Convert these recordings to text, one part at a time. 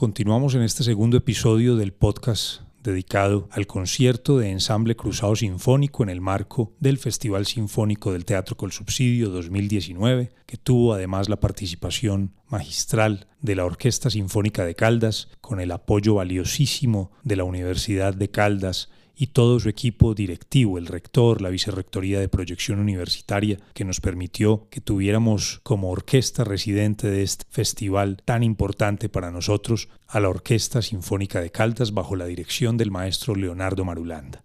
Continuamos en este segundo episodio del podcast dedicado al concierto de ensamble Cruzado Sinfónico en el marco del Festival Sinfónico del Teatro Col Subsidio 2019, que tuvo además la participación magistral de la Orquesta Sinfónica de Caldas, con el apoyo valiosísimo de la Universidad de Caldas y todo su equipo directivo, el rector, la vicerrectoría de proyección universitaria, que nos permitió que tuviéramos como orquesta residente de este festival tan importante para nosotros a la Orquesta Sinfónica de Caldas bajo la dirección del maestro Leonardo Marulanda.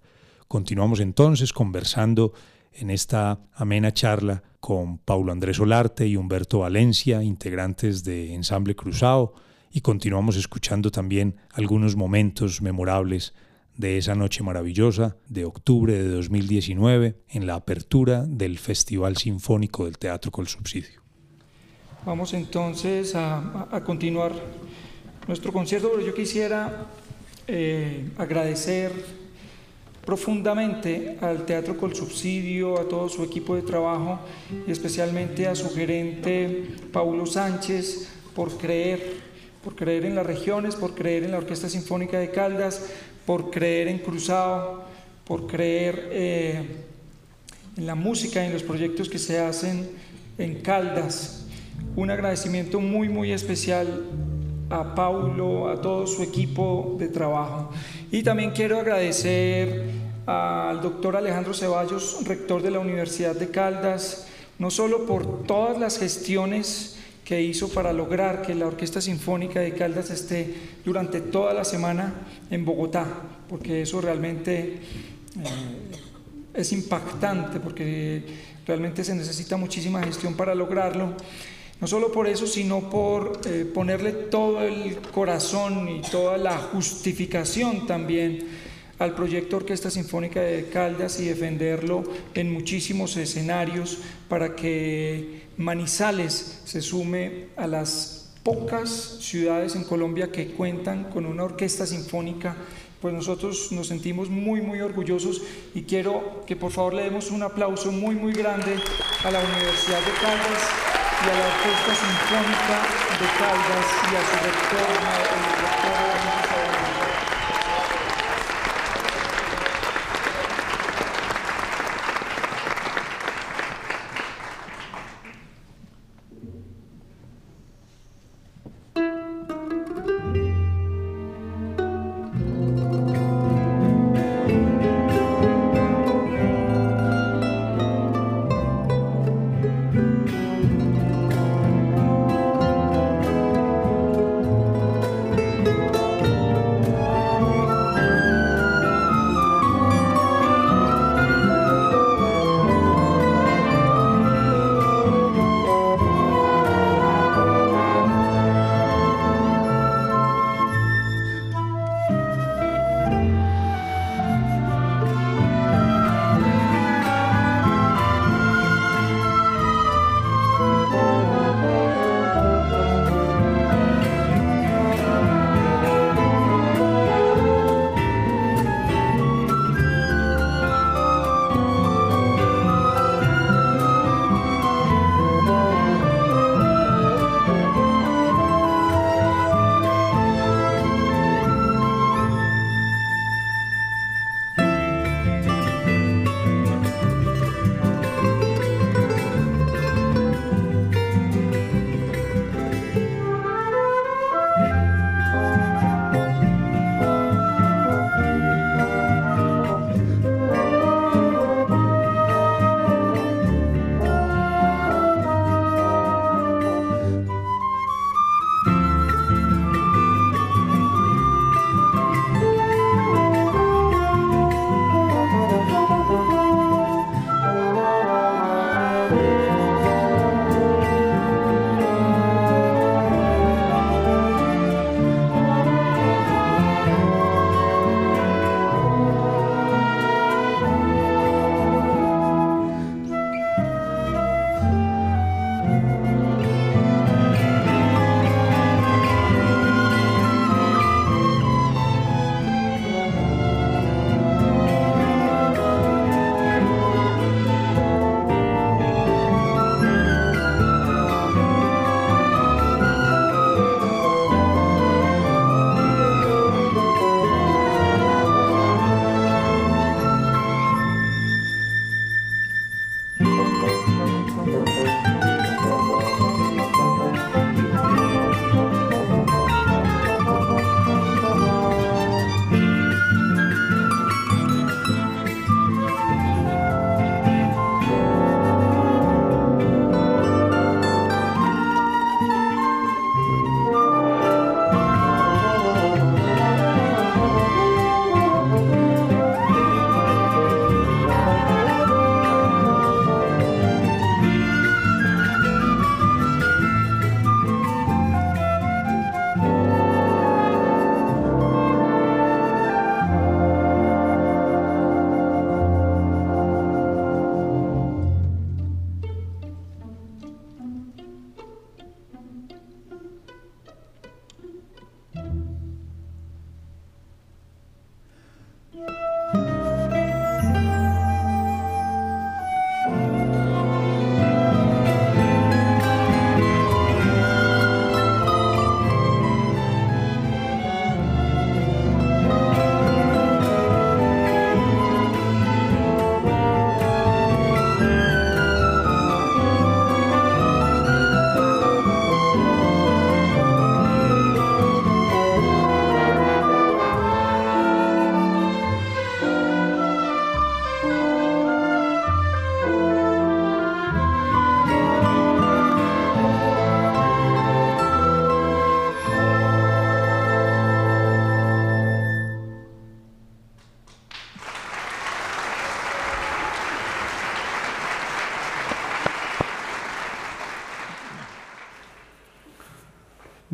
Continuamos entonces conversando en esta amena charla con Paulo Andrés Olarte y Humberto Valencia, integrantes de Ensamble Cruzado, y continuamos escuchando también algunos momentos memorables de esa noche maravillosa de octubre de 2019 en la apertura del Festival Sinfónico del Teatro Col Subsidio. Vamos entonces a, continuar nuestro concierto, pero yo quisiera eh, agradecer profundamente al Teatro Col Subsidio, a todo su equipo de trabajo y especialmente a su gerente Paulo Sánchez por creer, por creer en las regiones, por creer en la Orquesta Sinfónica de Caldas, por creer en Cruzado, por creer eh, en la música y en los proyectos que se hacen en Caldas. Un agradecimiento muy, muy especial a Paulo, a todo su equipo de trabajo. Y también quiero agradecer al doctor Alejandro Ceballos, rector de la Universidad de Caldas, no solo por todas las gestiones que hizo para lograr que la Orquesta Sinfónica de Caldas esté durante toda la semana en Bogotá, porque eso realmente eh, es impactante, porque realmente se necesita muchísima gestión para lograrlo. No solo por eso, sino por eh, ponerle todo el corazón y toda la justificación también al proyecto Orquesta Sinfónica de Caldas y defenderlo en muchísimos escenarios para que Manizales se sume a las pocas ciudades en Colombia que cuentan con una orquesta sinfónica, pues nosotros nos sentimos muy, muy orgullosos y quiero que por favor le demos un aplauso muy, muy grande a la Universidad de Caldas y a la Orquesta Sinfónica de Caldas y a su rector, el rector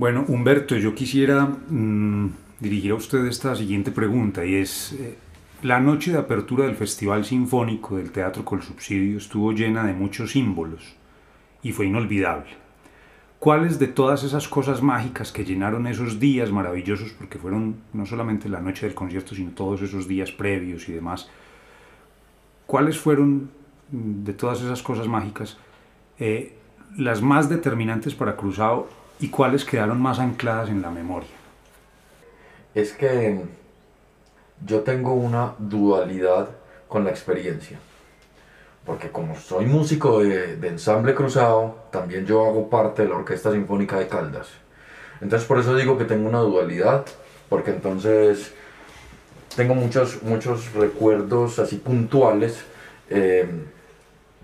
Bueno, Humberto, yo quisiera mm, dirigir a usted esta siguiente pregunta y es, eh, la noche de apertura del Festival Sinfónico del Teatro Col Subsidio estuvo llena de muchos símbolos y fue inolvidable. ¿Cuáles de todas esas cosas mágicas que llenaron esos días maravillosos, porque fueron no solamente la noche del concierto, sino todos esos días previos y demás, cuáles fueron mm, de todas esas cosas mágicas eh, las más determinantes para Cruzado y cuáles quedaron más ancladas en la memoria? Es que yo tengo una dualidad con la experiencia porque como soy músico de, ensamble cruzado, también yo hago parte de la Orquesta Sinfónica de Caldas. Entonces por eso digo que tengo una dualidad, porque entonces tengo muchos, muchos recuerdos así puntuales eh,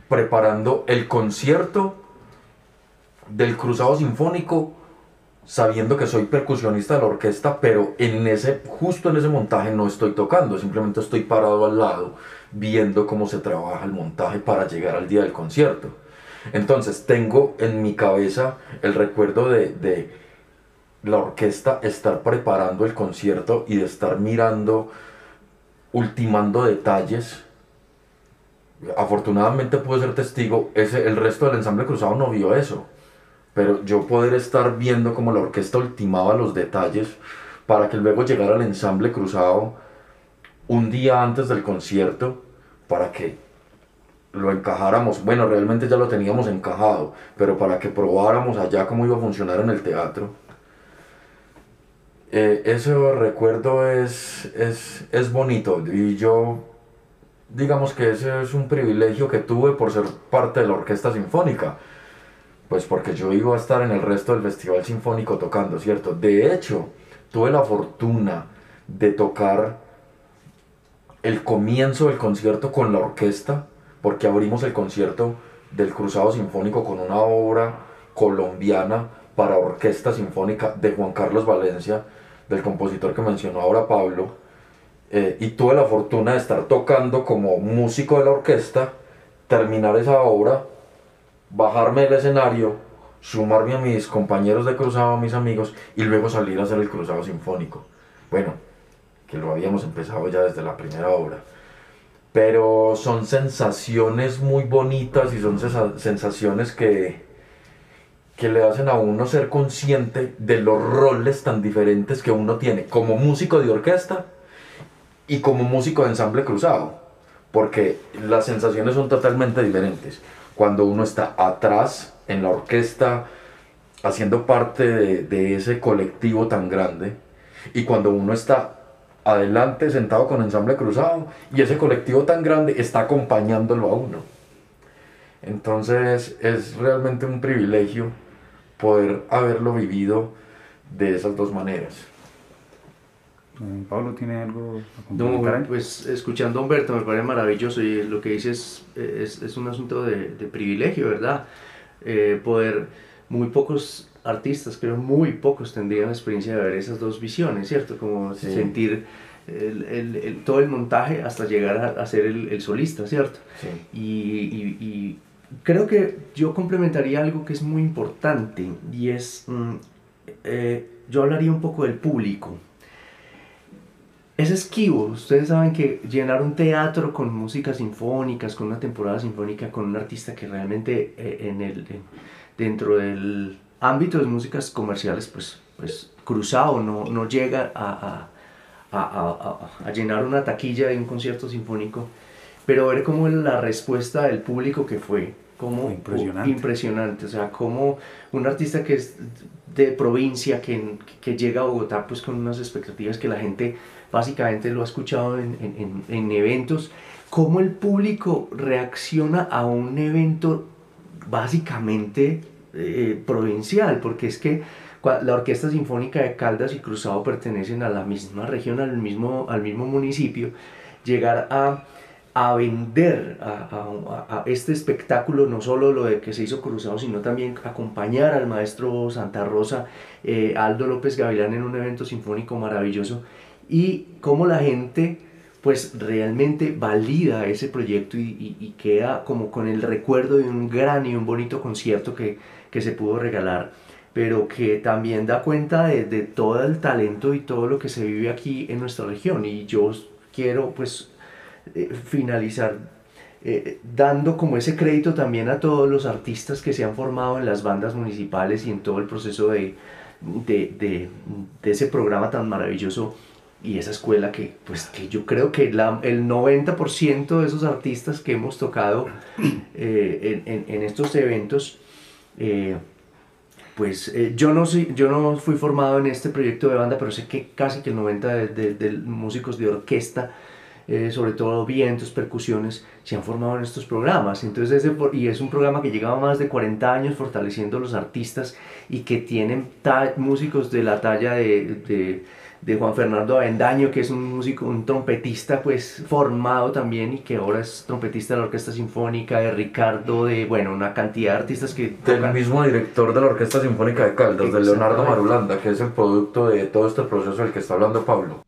preparando el concierto del Cruzado Sinfónico sabiendo que soy percusionista de la orquesta, pero en ese, justo en ese montaje no estoy tocando, simplemente estoy parado al lado viendo cómo se trabaja el montaje para llegar al día del concierto. Entonces tengo en mi cabeza el recuerdo de, de la orquesta estar preparando el concierto y de estar mirando, ultimando detalles. Afortunadamente pude ser testigo, ese, el resto del ensamble cruzado no vio eso pero yo poder estar viendo cómo la orquesta ultimaba los detalles para que luego llegara el ensamble cruzado un día antes del concierto para que lo encajáramos, bueno, realmente ya lo teníamos encajado, pero para que probáramos allá cómo iba a funcionar en el teatro. Eh, ese recuerdo es, es, es bonito y yo, digamos que ese es un privilegio que tuve por ser parte de la orquesta sinfónica pues porque yo iba a estar en el resto del Festival Sinfónico tocando, ¿cierto? De hecho, tuve la fortuna de tocar el comienzo del concierto con la orquesta, porque abrimos el concierto del Cruzado Sinfónico con una obra colombiana para orquesta sinfónica de Juan Carlos Valencia, del compositor que mencionó ahora Pablo, eh, y tuve la fortuna de estar tocando como músico de la orquesta, terminar esa obra bajarme del escenario, sumarme a mis compañeros de cruzado, a mis amigos, y luego salir a hacer el cruzado sinfónico. Bueno, que lo habíamos empezado ya desde la primera obra. Pero son sensaciones muy bonitas y son sensaciones que, que le hacen a uno ser consciente de los roles tan diferentes que uno tiene como músico de orquesta y como músico de ensamble cruzado. Porque las sensaciones son totalmente diferentes cuando uno está atrás en la orquesta haciendo parte de, ese colectivo tan grande y cuando uno está adelante sentado con ensamble cruzado y ese colectivo tan grande está acompañándolo a uno. Entonces es realmente un privilegio poder haberlo vivido de esas dos maneras. Pablo tiene algo a pues escuchando a Humberto me parece maravilloso y lo que dice es, es, un asunto de, privilegio, ¿verdad? Eh, poder, muy pocos artistas, creo muy pocos tendrían la experiencia de ver esas dos visiones, ¿cierto? Como sentir el, todo el montaje hasta llegar a, ser el, solista, ¿cierto? Y, y, creo que yo complementaría algo que es muy importante y es, mm, eh, yo hablaría un poco del público es esquivo. Ustedes saben que llenar un teatro con músicas sinfónicas, con una temporada sinfónica, con un artista que realmente eh, en el, dentro del ámbito de músicas comerciales, pues, pues cruzado, no, no llega a, a, a, a, llenar una taquilla de un concierto sinfónico, pero ver cómo la respuesta del público que fue, como impresionante. impresionante, o sea, como un artista que es de provincia, que, que llega a Bogotá pues con unas expectativas que la gente básicamente lo ha escuchado en, en, en eventos, cómo el público reacciona a un evento básicamente eh, provincial, porque es que la Orquesta Sinfónica de Caldas y Cruzado pertenecen a la misma región, al mismo, al mismo municipio, llegar a, a vender a, a, este espectáculo, no solo lo de que se hizo Cruzado, sino también acompañar al maestro Santa Rosa, eh, Aldo López Gavilán en un evento sinfónico maravilloso, y cómo la gente pues realmente valida ese proyecto y, queda como con el recuerdo de un gran y un bonito concierto que, se pudo regalar. pero que también da cuenta de, de todo el talento y todo lo que se vive aquí en nuestra región. Y yo quiero pues eh, finalizar eh, dando como ese crédito también a todos los artistas que se han formado en las bandas municipales y en todo el proceso de, de, de, ese programa tan maravilloso y esa escuela que, pues, que yo creo que la, el 90% de esos artistas que hemos tocado eh, en, en, estos eventos, pues yo, no yo no fui formado en este proyecto de banda, pero sé que casi que el 90% de, de, de músicos de orquesta, eh, sobre todo vientos, percusiones, se han formado en estos programas. Entonces, ese, y es un programa que lleva más de 40 años fortaleciendo a los artistas y que tienen músicos de la talla de, de de Juan Fernando Avendaño, que es un músico, un trompetista pues formado también y que ahora es trompetista de la Orquesta Sinfónica, de Ricardo, de bueno, una cantidad de artistas que... Del tocan. mismo director de la Orquesta Sinfónica de Caldas, de Leonardo Marulanda, que es el producto de todo este proceso del que está hablando Pablo.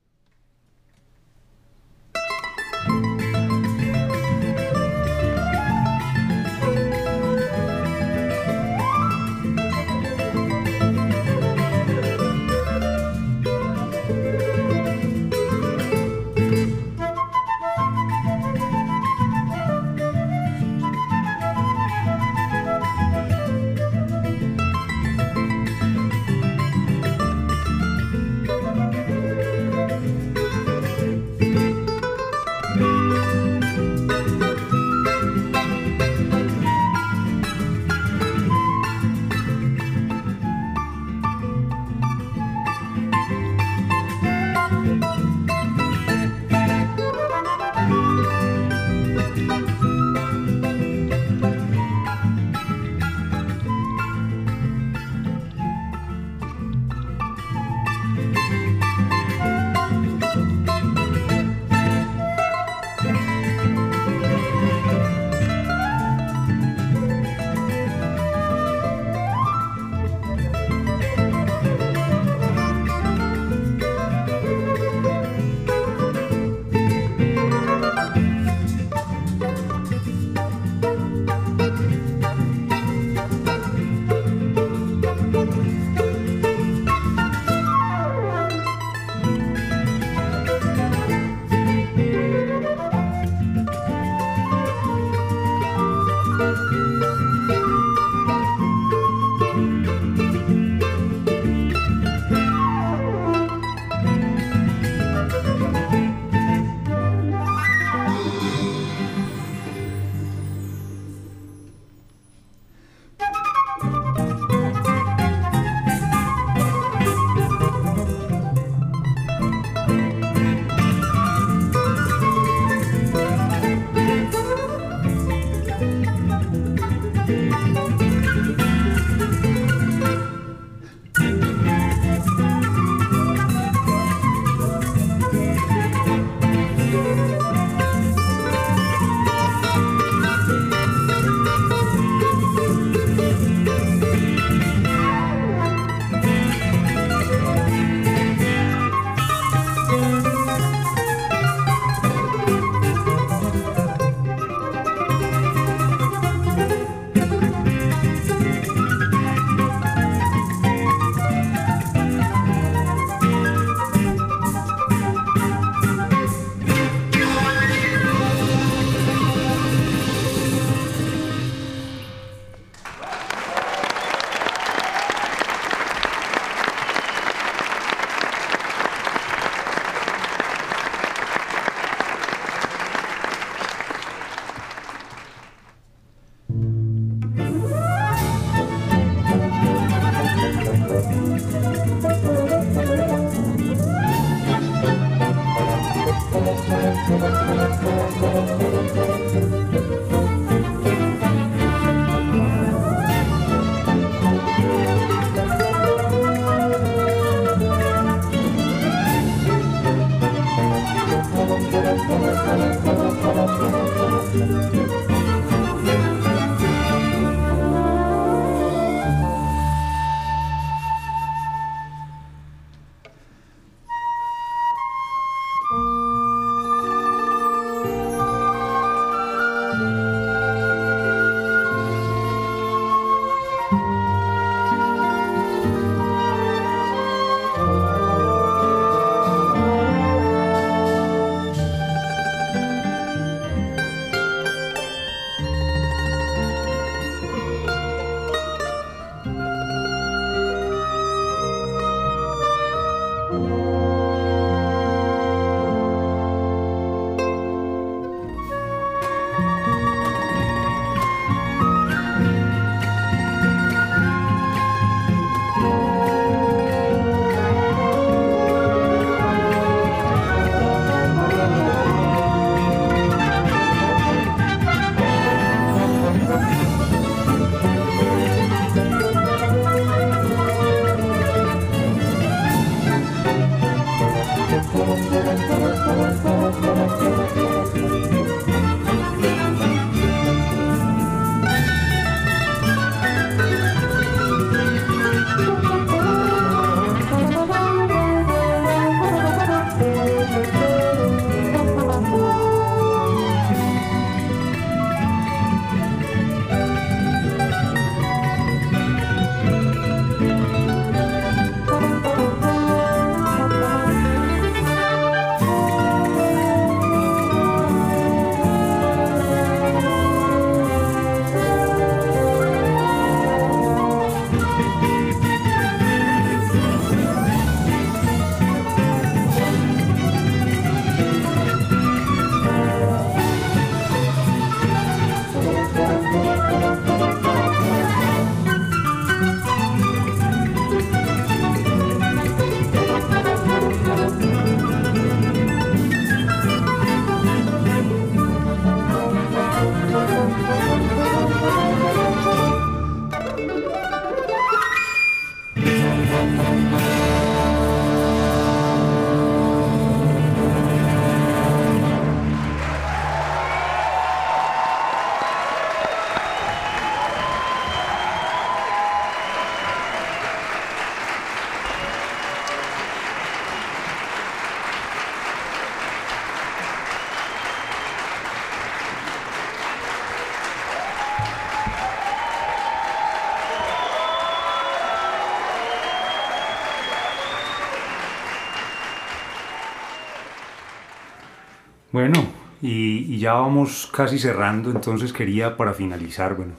Bueno, y, ya vamos casi cerrando, entonces quería para finalizar, bueno,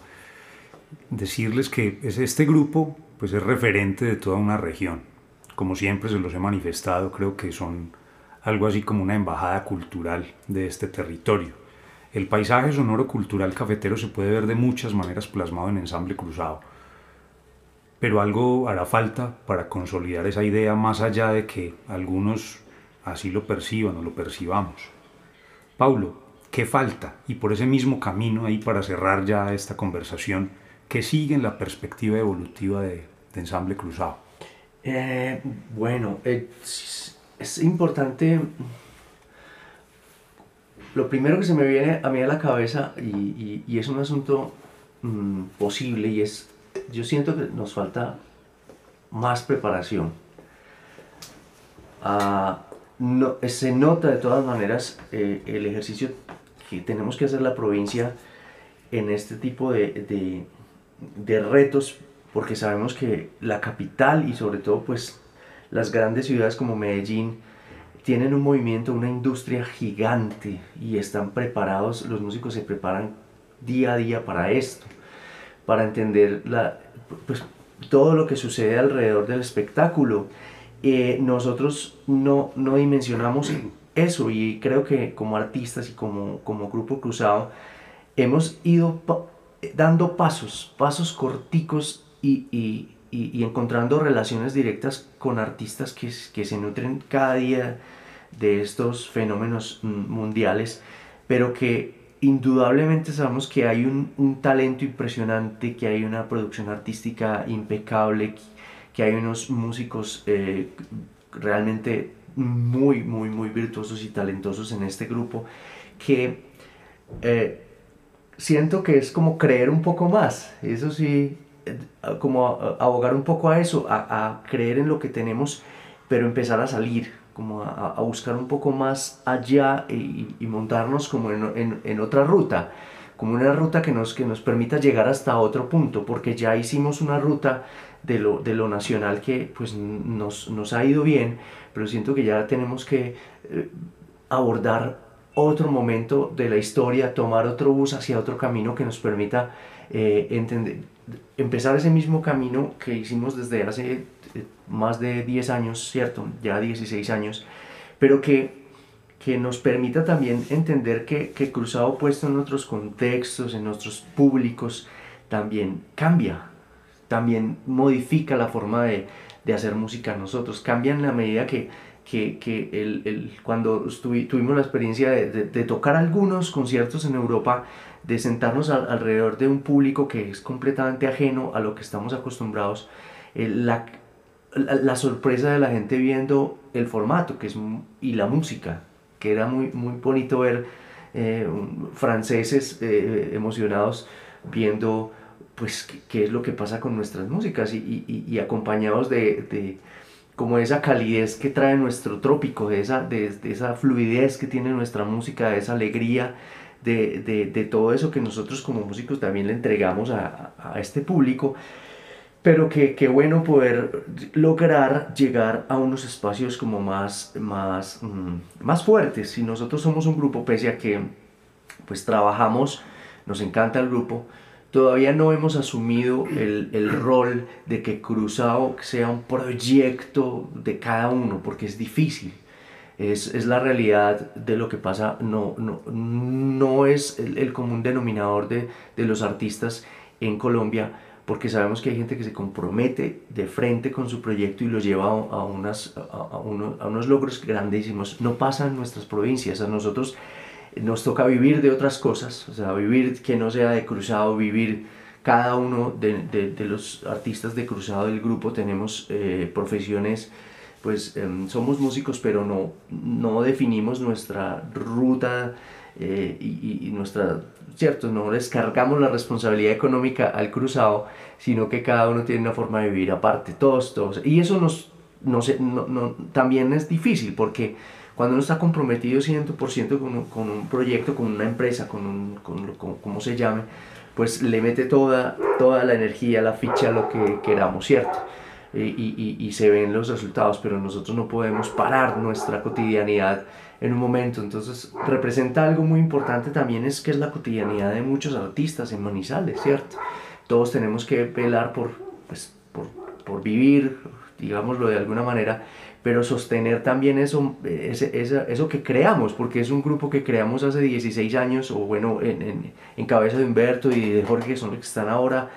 decirles que este grupo pues es referente de toda una región. Como siempre se los he manifestado, creo que son algo así como una embajada cultural de este territorio. El paisaje sonoro cultural cafetero se puede ver de muchas maneras plasmado en ensamble cruzado, pero algo hará falta para consolidar esa idea más allá de que algunos así lo perciban o lo percibamos. Paulo, ¿qué falta? Y por ese mismo camino ahí para cerrar ya esta conversación, ¿qué sigue en la perspectiva evolutiva de, ensamble cruzado? Eh, bueno, es, importante, lo primero que se me viene a mí a la cabeza y, es un asunto mm, posible y es, yo siento que nos falta más preparación. Ah, no, se nota de todas maneras eh, el ejercicio que tenemos que hacer la provincia en este tipo de, de, retos, porque sabemos que la capital y sobre todo pues las grandes ciudades como Medellín tienen un movimiento, una industria gigante y están preparados, los músicos se preparan día a día para esto, para entender la, pues, todo lo que sucede alrededor del espectáculo eh, nosotros no, no dimensionamos eso y creo que como artistas y como, como grupo cruzado hemos ido dando pasos, pasos corticos y, y, y, encontrando relaciones directas con artistas que, que se nutren cada día de estos fenómenos mundiales, pero que indudablemente sabemos que hay un, un, talento impresionante, que hay una producción artística impecable, que hay unos músicos eh, realmente muy, muy, muy virtuosos y talentosos en este grupo que eh, siento que es como creer un poco más, eso sí, eh, como abogar un poco a eso, a, creer en lo que tenemos, pero empezar a salir, como a, buscar un poco más allá y, montarnos como en, en, en, otra ruta, como una ruta que nos, que nos permita llegar hasta otro punto, porque ya hicimos una ruta de lo, de lo nacional que pues nos, nos, ha ido bien, pero siento que ya tenemos que eh, abordar otro momento de la historia, tomar otro bus hacia otro camino que nos permita eh, entender, empezar ese mismo camino que hicimos desde hace eh, más de 10 años, ¿cierto? Ya 16 años, pero que, que nos permita también entender que, que cruzado puesto en otros contextos, en otros públicos, también cambia, también modifica la forma de, de hacer música nosotros, cambia en la medida que, que, que el, el, cuando tuvimos la experiencia de, de, tocar algunos conciertos en Europa, de sentarnos alrededor de un público que es completamente ajeno a lo que estamos acostumbrados, eh, la, la, sorpresa de la gente viendo el formato que es, y la música, que era muy, muy bonito ver eh, franceses eh, emocionados viendo pues qué, es lo que pasa con nuestras músicas y, y, acompañados de, como esa calidez que trae nuestro trópico, de esa, de, esa fluidez que tiene nuestra música, de esa alegría, de, todo eso que nosotros como músicos también le entregamos a, este público, pero que qué bueno poder lograr llegar a unos espacios como más, más, mm, más fuertes. Si nosotros somos un grupo, pese a que pues trabajamos, nos encanta el grupo, todavía no hemos asumido el, el, rol de que Cruzado sea un proyecto de cada uno, porque es difícil. Es, es la realidad de lo que pasa, no, no, no es el, el común denominador de, de, los artistas en Colombia, porque sabemos que hay gente que se compromete de frente con su proyecto y lo lleva a, unas, a, unos, a unos logros grandísimos. No pasa en nuestras provincias, a nosotros nos toca vivir de otras cosas, o sea, vivir que no sea de cruzado, vivir cada uno de, los artistas de cruzado del grupo tenemos eh, profesiones, pues em, somos músicos, pero no, no definimos nuestra ruta eh, y, y, nuestra, cierto, no descargamos la responsabilidad económica al cruzado, sino que cada uno tiene una forma de vivir aparte, todos, todos. Y eso nos, no, no, no, también es difícil porque cuando uno está comprometido 100% con un, con un proyecto, con una empresa, con, un, con, como se llame, pues le mete toda, toda la energía, la ficha, lo que queramos, ¿cierto? eh, y, y, se ven los resultados, pero nosotros no podemos parar nuestra cotidianidad en un momento. Entonces representa algo muy importante también es que es la cotidianidad de muchos artistas en Manizales, ¿cierto? Todos tenemos que velar por, pues, por, por vivir, digámoslo de alguna manera, pero sostener también eso, eso que creamos, porque es un grupo que creamos hace 16 años, o bueno, en, en, en cabeza de Humberto y de Jorge, que son los que están ahora,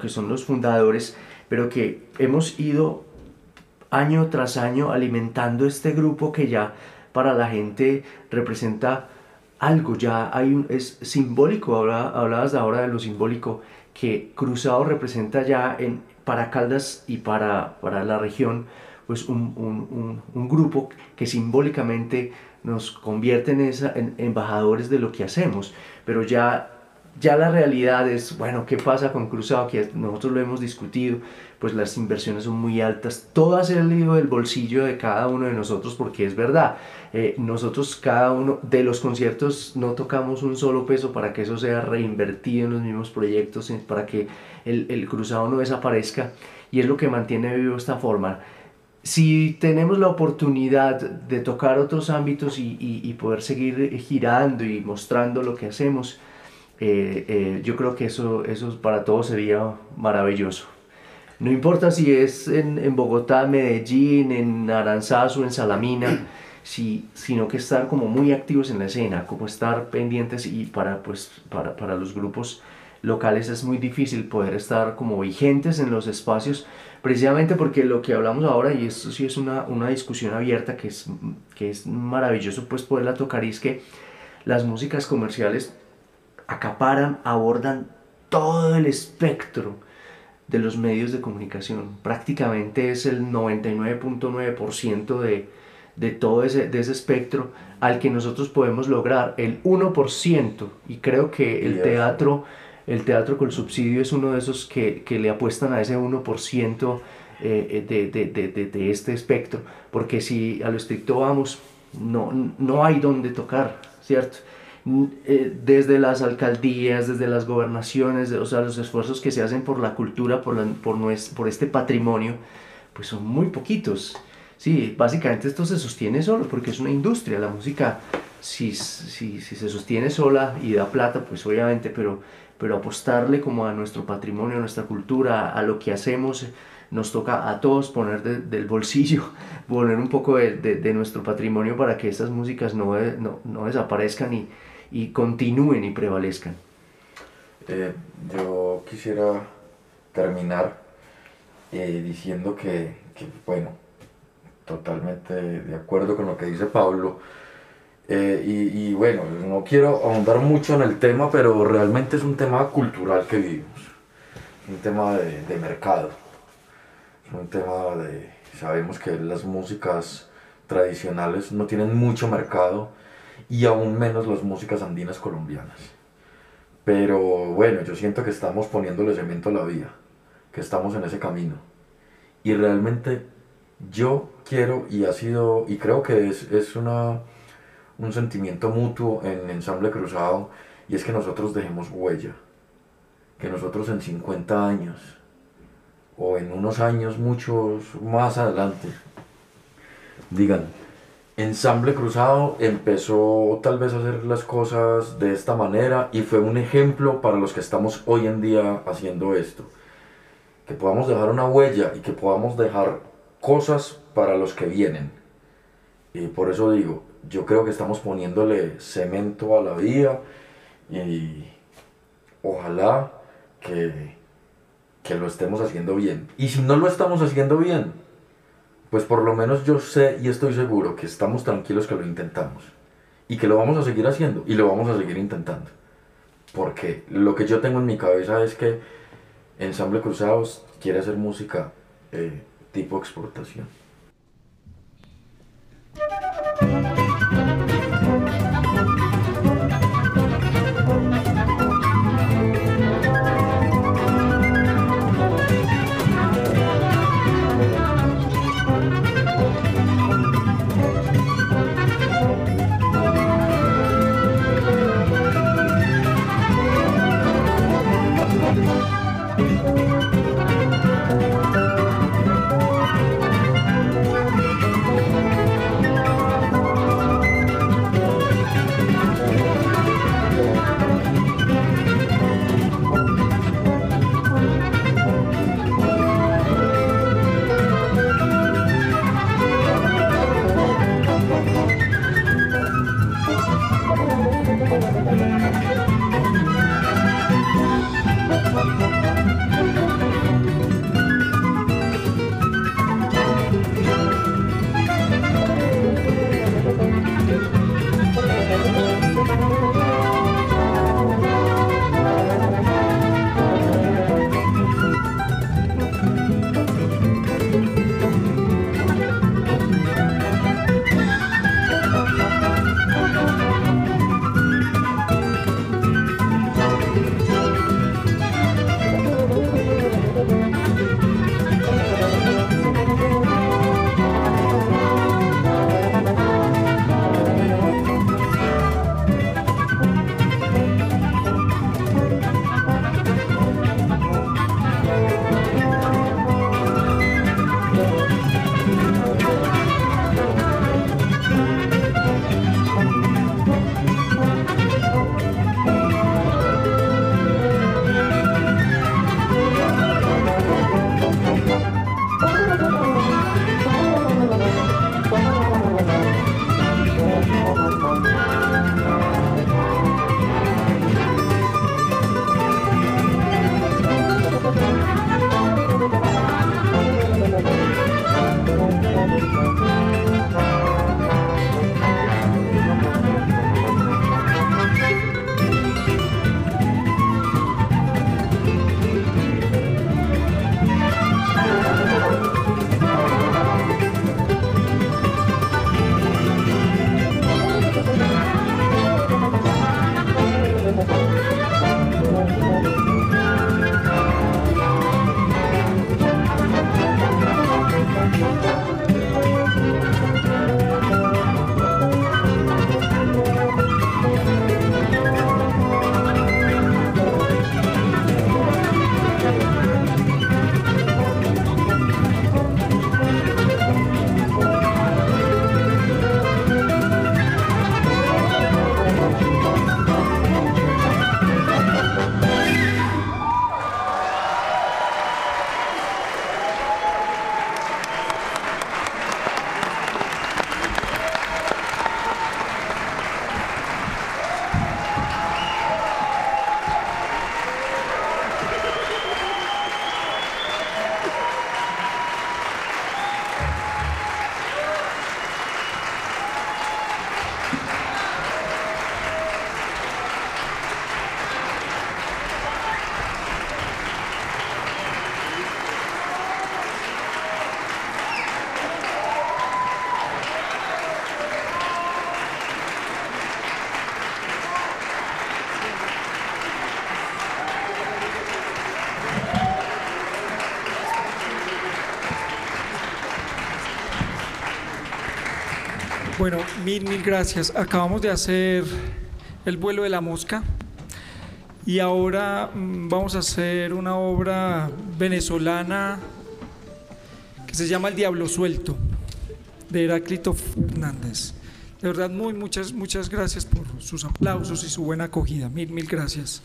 que son los fundadores, pero que hemos ido año tras año alimentando este grupo que ya para la gente representa algo, ya hay un, es simbólico, hablabas ahora de lo simbólico, que Cruzado representa ya en, para Caldas y para, para la región pues un, un, un, grupo que simbólicamente nos convierte en, esa, en embajadores de lo que hacemos, pero ya ya la realidad es, bueno, ¿qué pasa con Cruzado? Que nosotros lo hemos discutido, pues las inversiones son muy altas, todo ha salido del bolsillo de cada uno de nosotros porque es verdad, eh, nosotros cada uno de los conciertos no tocamos un solo peso para que eso sea reinvertido en los mismos proyectos, para que el, el cruzado no desaparezca. Y es lo que mantiene vivo esta forma si tenemos la oportunidad de tocar otros ámbitos y, y, poder seguir girando y mostrando lo que hacemos, eh, eh, yo creo que eso, eso para todos sería maravilloso. No importa si es en, en Bogotá, Medellín, en Aranzazu, en Salamina, si, sino que estar como muy activos en la escena, como estar pendientes y para, pues, para, para los grupos locales es muy difícil poder estar como vigentes en los espacios, precisamente porque lo que hablamos ahora, y esto sí es una, una discusión abierta que es, que es maravilloso pues poderla tocar, y es que las músicas comerciales acaparan, abordan todo el espectro de los medios de comunicación. Prácticamente es el 99.9% de, de todo ese, de ese espectro al que nosotros podemos lograr el 1%. Y creo que el teatro el teatro con subsidio es uno de esos que, que le apuestan a ese 1% eh, de, de, de, de, este espectro, porque si a lo estricto vamos, no, no hay donde tocar, ¿cierto? Eh, desde las alcaldías, desde las gobernaciones, o sea, los esfuerzos que se hacen por la cultura, por, la, por, nuestro, por este patrimonio, pues son muy poquitos. Sí, básicamente esto se sostiene solo porque es una industria. La música, si, si, si se sostiene sola y da plata, pues obviamente, pero pero apostarle como a nuestro patrimonio, a nuestra cultura, a lo que hacemos, nos toca a todos poner del bolsillo, poner un poco de, de, nuestro patrimonio para que estas músicas no, no, no desaparezcan y, y, continúen y prevalezcan. Eh, yo quisiera terminar eh, diciendo que, que, bueno, totalmente de acuerdo con lo que dice Pablo, eh, y, bueno, no quiero ahondar mucho en el tema, pero realmente es un tema cultural que vivimos, un tema de, de mercado, un tema de, sabemos que las músicas tradicionales no tienen mucho mercado y aún menos las músicas andinas colombianas. Pero bueno, yo siento que estamos poniéndole cemento a la vía, que estamos en ese camino. Y realmente yo quiero y ha sido, y creo que es, es una un sentimiento mutuo en Ensamble Cruzado y es que nosotros dejemos huella, que nosotros en 50 años o en unos años muchos más adelante digan, Ensamble Cruzado empezó tal vez a hacer las cosas de esta manera y fue un ejemplo para los que estamos hoy en día haciendo esto. Que podamos dejar una huella y que podamos dejar cosas para los que vienen. Y por eso digo, yo creo que estamos poniéndole cemento a la vía y ojalá que, que lo estemos haciendo bien. Y si no lo estamos haciendo bien, pues por lo menos yo sé y estoy seguro que estamos tranquilos que lo intentamos. Y que lo vamos a seguir haciendo y lo vamos a seguir intentando. Porque lo que yo tengo en mi cabeza es que Ensamble Cruzados quiere hacer música eh, tipo exportación. Mil, mil gracias. Acabamos de hacer el vuelo de la mosca y ahora mm, vamos a hacer una obra venezolana que se llama El Diablo Suelto, de Heráclito Fernández. De verdad, muy muchas, muchas gracias por sus aplausos y su buena acogida. Mil, mil gracias.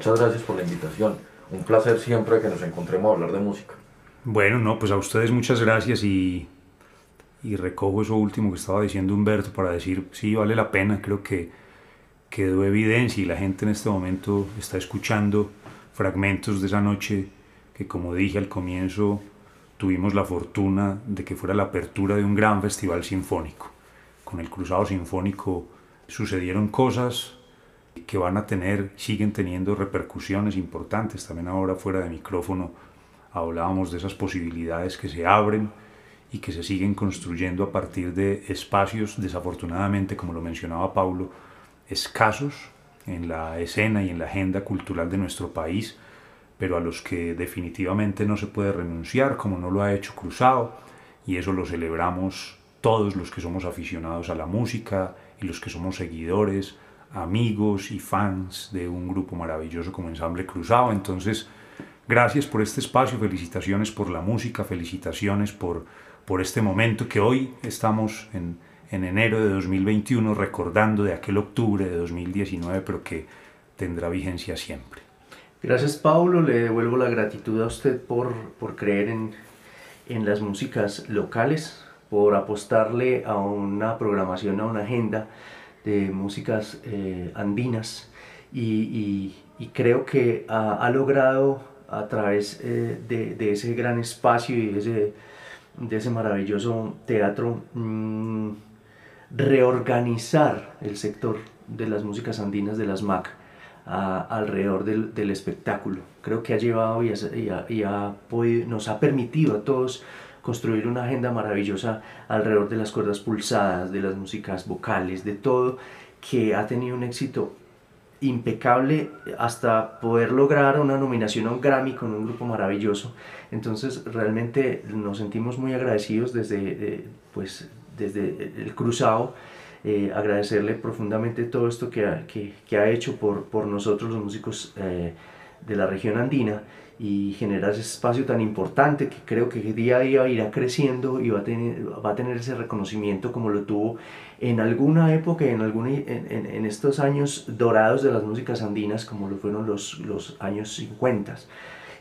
Muchas gracias por la invitación. Un placer siempre que nos encontremos a hablar de música. Bueno, no, pues a ustedes muchas gracias y, y recojo eso último que estaba diciendo Humberto para decir, sí, vale la pena, creo que quedó evidencia y la gente en este momento está escuchando fragmentos de esa noche que como dije al comienzo tuvimos la fortuna de que fuera la apertura de un gran festival sinfónico. Con el Cruzado Sinfónico sucedieron cosas que van a tener, siguen teniendo repercusiones importantes. También ahora fuera de micrófono hablábamos de esas posibilidades que se abren y que se siguen construyendo a partir de espacios, desafortunadamente, como lo mencionaba Paulo, escasos en la escena y en la agenda cultural de nuestro país, pero a los que definitivamente no se puede renunciar, como no lo ha hecho Cruzado, y eso lo celebramos todos los que somos aficionados a la música y los que somos seguidores, amigos y fans de un grupo maravilloso como Ensamble Cruzado. Entonces, gracias por este espacio, felicitaciones por la música, felicitaciones por, por este momento que hoy estamos en, en enero de 2021 recordando de aquel octubre de 2019, pero que tendrá vigencia siempre. Gracias Paulo, le devuelvo la gratitud a usted por, por creer en, en las músicas locales, por apostarle a una programación, a una agenda de músicas eh, andinas y, y, creo que ha, ha logrado a través eh, de, de, ese gran espacio y ese, de ese maravilloso teatro mmm, reorganizar el sector de las músicas andinas de las MAC alrededor del, del, espectáculo. Creo que ha llevado y, ha, y, ha podido, nos ha permitido a todos construir una agenda maravillosa alrededor de las cuerdas pulsadas, de las músicas vocales, de todo, que ha tenido un éxito impecable hasta poder lograr una nominación a un Grammy con un grupo maravilloso. Entonces realmente nos sentimos muy agradecidos desde, eh, pues, desde el cruzado, eh, agradecerle profundamente todo esto que ha, que, ha hecho por, por, nosotros los músicos eh, de la región andina y generar ese espacio tan importante que creo que día a día irá creciendo y va a tener, va a tener ese reconocimiento como lo tuvo en alguna época, en, alguna, en, en, en estos años dorados de las músicas andinas como lo fueron los, los años 50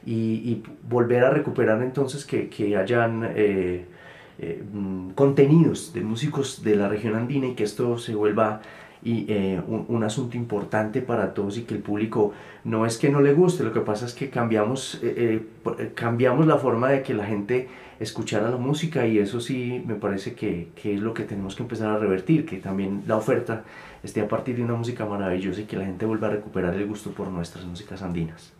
y, y volver a recuperar entonces que, que hayan... Eh, eh, contenidos de músicos de la región andina y que esto se vuelva y, eh, un, un, asunto importante para todos y que el público no es que no le guste, lo que pasa es que cambiamos, eh, eh, cambiamos la forma de que la gente escuchara la música y eso sí me parece que, que, es lo que tenemos que empezar a revertir, que también la oferta esté a partir de una música maravillosa y que la gente vuelva a recuperar el gusto por nuestras músicas andinas.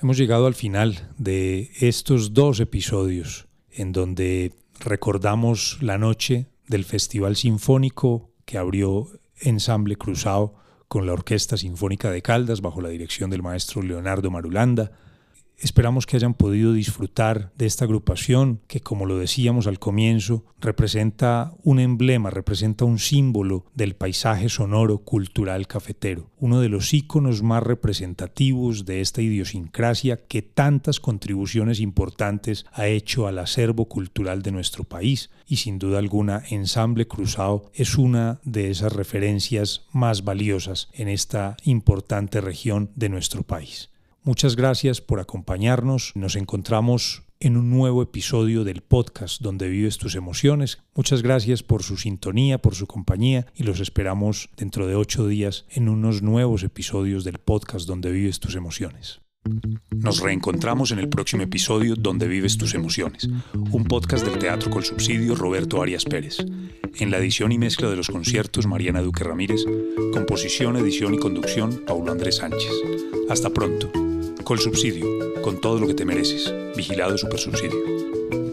Hemos llegado al final de estos dos episodios en donde recordamos la noche del Festival Sinfónico que abrió Ensamble Cruzado con la Orquesta Sinfónica de Caldas bajo la dirección del maestro Leonardo Marulanda, Esperamos que hayan podido disfrutar de esta agrupación que, como lo decíamos al comienzo, representa un emblema, representa un símbolo del paisaje sonoro cultural cafetero, uno de los íconos más representativos de esta idiosincrasia que tantas contribuciones importantes ha hecho al acervo cultural de nuestro país y sin duda alguna Ensamble Cruzado es una de esas referencias más valiosas en esta importante región de nuestro país. Muchas gracias por acompañarnos. Nos encontramos en un nuevo episodio del podcast donde vives tus emociones. Muchas gracias por su sintonía, por su compañía y los esperamos dentro de ocho días en unos nuevos episodios del podcast donde vives tus emociones. Nos reencontramos en el próximo episodio Donde vives tus emociones, un podcast del Teatro con Subsidio Roberto Arias Pérez. En la edición y mezcla de los conciertos Mariana Duque Ramírez, composición, edición y conducción Paulo Andrés Sánchez. Hasta pronto con subsidio, con todo lo que te mereces. Vigilado Supersubsidio.